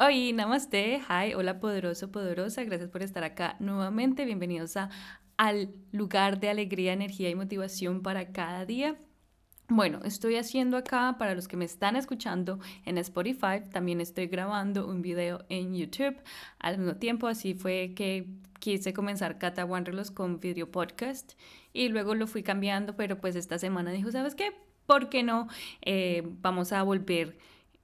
Hoy, namaste, hi, hola poderoso, poderosa, gracias por estar acá nuevamente, bienvenidos a, al lugar de alegría, energía y motivación para cada día. Bueno, estoy haciendo acá, para los que me están escuchando en Spotify, también estoy grabando un video en YouTube al mismo tiempo, así fue que quise comenzar Cata Wanderlos con video podcast y luego lo fui cambiando, pero pues esta semana dijo, ¿sabes qué? ¿Por qué no? Eh, vamos a volver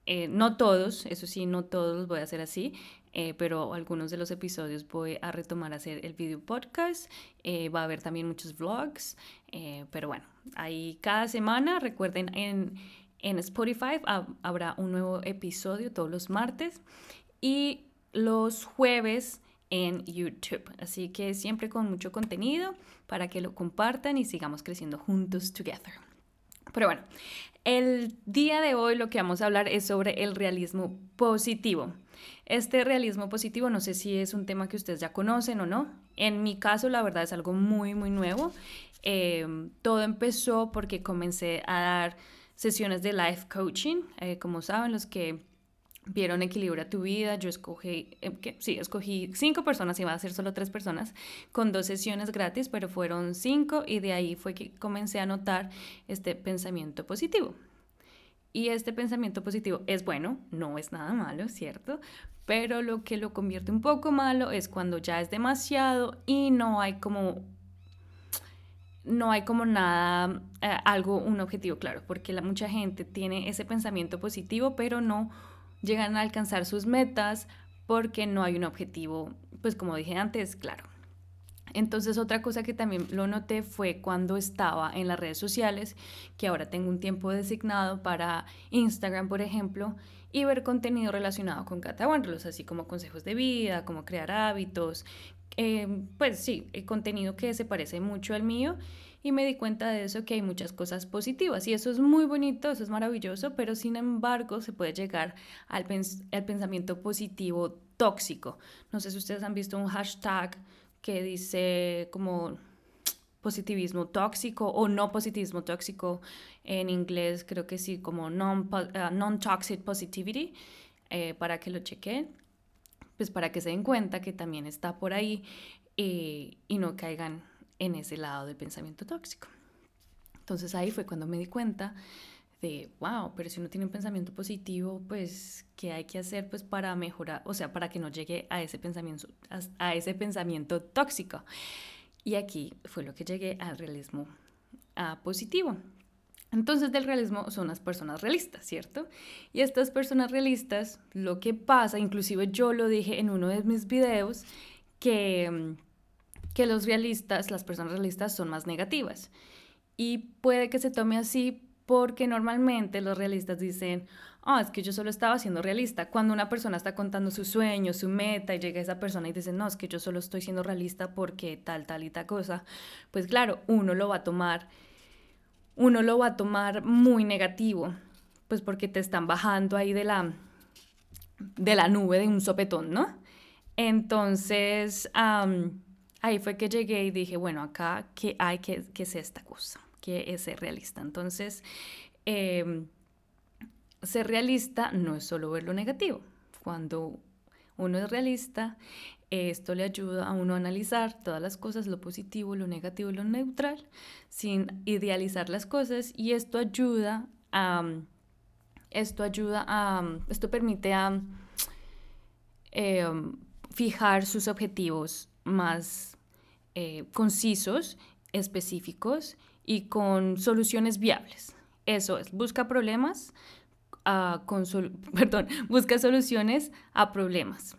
eh, no todos, eso sí, no todos voy a hacer así, eh, pero algunos de los episodios voy a retomar a hacer el video podcast. Eh, va a haber también muchos vlogs, pero bueno, ahí cada semana, recuerden, en, en Spotify habrá un nuevo episodio todos los martes y los jueves en YouTube. Así que siempre con mucho contenido para que lo compartan y sigamos creciendo juntos together. Pero bueno, el día de hoy lo que vamos a hablar es sobre el realismo positivo. Este realismo positivo no sé si es un tema que ustedes ya conocen o no. En mi caso, la verdad es algo muy, muy nuevo. Em, todo empezó porque comencé a dar sesiones de life coaching. Eh, como saben, los que vieron Equilibra tu vida, yo escogí, eh, sí, escogí cinco personas, iba a ser solo tres personas, con dos sesiones gratis, pero fueron cinco y de ahí fue que comencé a notar este pensamiento positivo. Y este pensamiento positivo es bueno, no es nada malo, ¿cierto? Pero lo que lo convierte un poco malo es cuando ya es demasiado y no hay como no hay como nada, eh, algo, un objetivo claro, porque la, mucha gente tiene ese pensamiento positivo, pero no llegan a alcanzar sus metas porque no hay un objetivo, pues como dije antes, claro. Entonces otra cosa que también lo noté fue cuando estaba en las redes sociales, que ahora tengo un tiempo designado para Instagram, por ejemplo, y ver contenido relacionado con Cata así como consejos de vida, cómo crear hábitos, eh, pues sí, el contenido que se parece mucho al mío y me di cuenta de eso, que hay muchas cosas positivas y eso es muy bonito, eso es maravilloso, pero sin embargo se puede llegar al, pensamiento positivo tóxico. No sé si ustedes han visto un hashtag que dice como positivismo tóxico o no positivismo tóxico en inglés, creo que sí, como eh, non-toxic positivity, eh, para que lo chequen, pues para que se den cuenta que también está por ahí eh, y no caigan en ese lado del pensamiento tóxico. Entonces ahí fue cuando me di cuenta de, wow, pero si uno tiene un pensamiento positivo, pues, ¿qué hay que hacer pues para mejorar? O sea, para que no llegue a ese pensamiento, a, ese pensamiento tóxico. Y aquí fue lo que llegué al realismo positivo. Entonces del realismo son las personas realistas, ¿cierto? Y estas personas realistas, lo que pasa, inclusive yo lo dije en uno de mis videos, que mm, que los realistas, las personas realistas son más negativas. Y puede que se tome así porque normalmente los realistas dicen, ah, es que yo solo estaba siendo realista. Cuando una persona está contando su sueño, su meta, y llega esa persona y dice, no, es que yo solo estoy siendo realista porque tal, tal y tal cosa, pues claro, uno lo va a tomar, uno lo va a tomar muy negativo, pues porque te están bajando ahí de la, de la nube de un sopetón, ¿no? Entonces, ahí fue que llegué y dije, bueno, acá, ¿qué hay? ¿Qué, qué es esta cosa? ¿Qué es ser realista? Entonces, em, ser realista no es solo ver lo negativo. Cuando uno es realista, esto le ayuda a uno a analizar todas las cosas, lo positivo, lo negativo, lo neutral, sin idealizar las cosas y esto ayuda a, esto ayuda a, esto permite a em, fijar sus objetivos más eh, concisos, específicos y con soluciones viables. Eso es, busca problemas, con perdón, busca soluciones a problemas.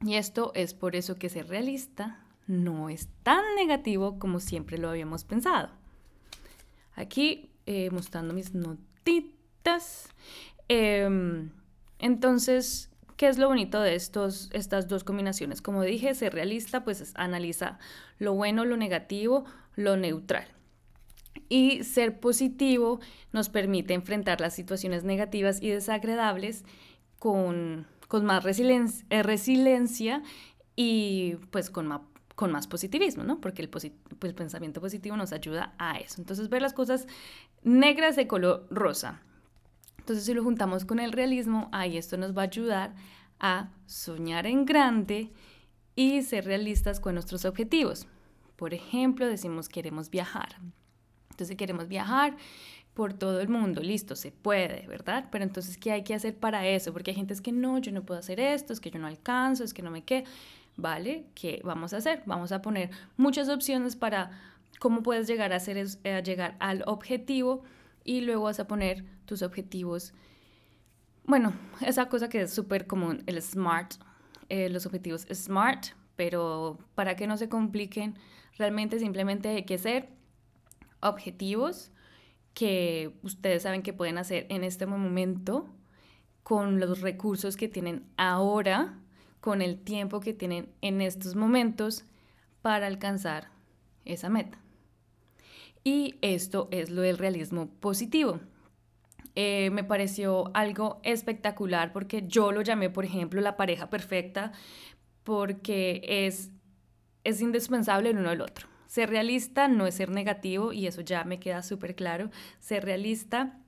Y esto es por eso que ser realista no es tan negativo como siempre lo habíamos pensado. Aquí eh, mostrando mis notitas. Em, entonces, ¿Qué es lo bonito de estos, estas dos combinaciones? Como dije, ser realista, pues analiza lo bueno, lo negativo, lo neutral. Y ser positivo nos permite enfrentar las situaciones negativas y desagradables con, más eh, resiliencia, y pues con más, con más positivismo, ¿no? Porque el, pues, el pensamiento positivo nos ayuda a eso. Entonces, ver las cosas negras de color rosa entonces, si lo juntamos con el realismo, ahí esto nos va a ayudar a soñar en grande y ser realistas con nuestros objetivos. Por ejemplo, decimos queremos viajar. Entonces queremos viajar por todo el mundo, listo, se puede, ¿verdad? Pero entonces, ¿qué hay que hacer para eso? Porque hay gente es que no, yo no puedo hacer esto, es que yo no alcanzo, es que no me quedo, ¿vale? ¿Qué vamos a hacer? Vamos a poner muchas opciones para cómo puedes llegar a, hacer, eh, llegar al objetivo y luego vas a poner tus objetivos. Bueno, esa cosa que es súper común, el SMART, eh, los objetivos SMART, pero para que no se compliquen, realmente simplemente hay que ser objetivos que ustedes saben que pueden hacer en este momento con los recursos que tienen ahora, con el tiempo que tienen en estos momentos para alcanzar esa meta. Y esto es lo del realismo positivo. Eh, me pareció algo espectacular porque yo lo llamé, por ejemplo, la pareja perfecta, porque es, es indispensable el uno del otro. Ser realista no es ser negativo y eso ya me queda súper claro. Ser realista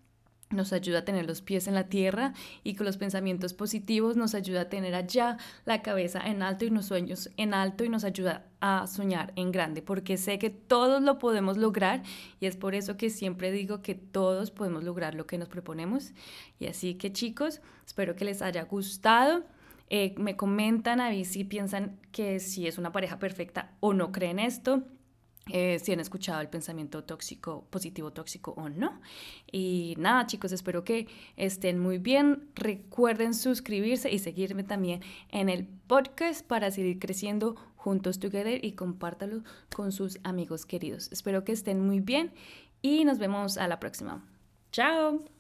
nos ayuda a tener los pies en la tierra y con los pensamientos positivos nos ayuda a tener allá la cabeza en alto y los sueños en alto y nos ayuda a soñar en grande, porque sé que todos lo podemos lograr y es por eso que siempre digo que todos podemos lograr lo que nos proponemos. Y así que chicos, espero que les haya gustado. Eh, me comentan a ver si piensan que si es una pareja perfecta o no creen esto. Eh, si han escuchado el pensamiento tóxico, positivo tóxico o no. Y nada, chicos, espero que estén muy bien. Recuerden suscribirse y seguirme también en el podcast para seguir creciendo juntos together y compártalo con sus amigos queridos. Espero que estén muy bien y nos vemos a la próxima. Chao.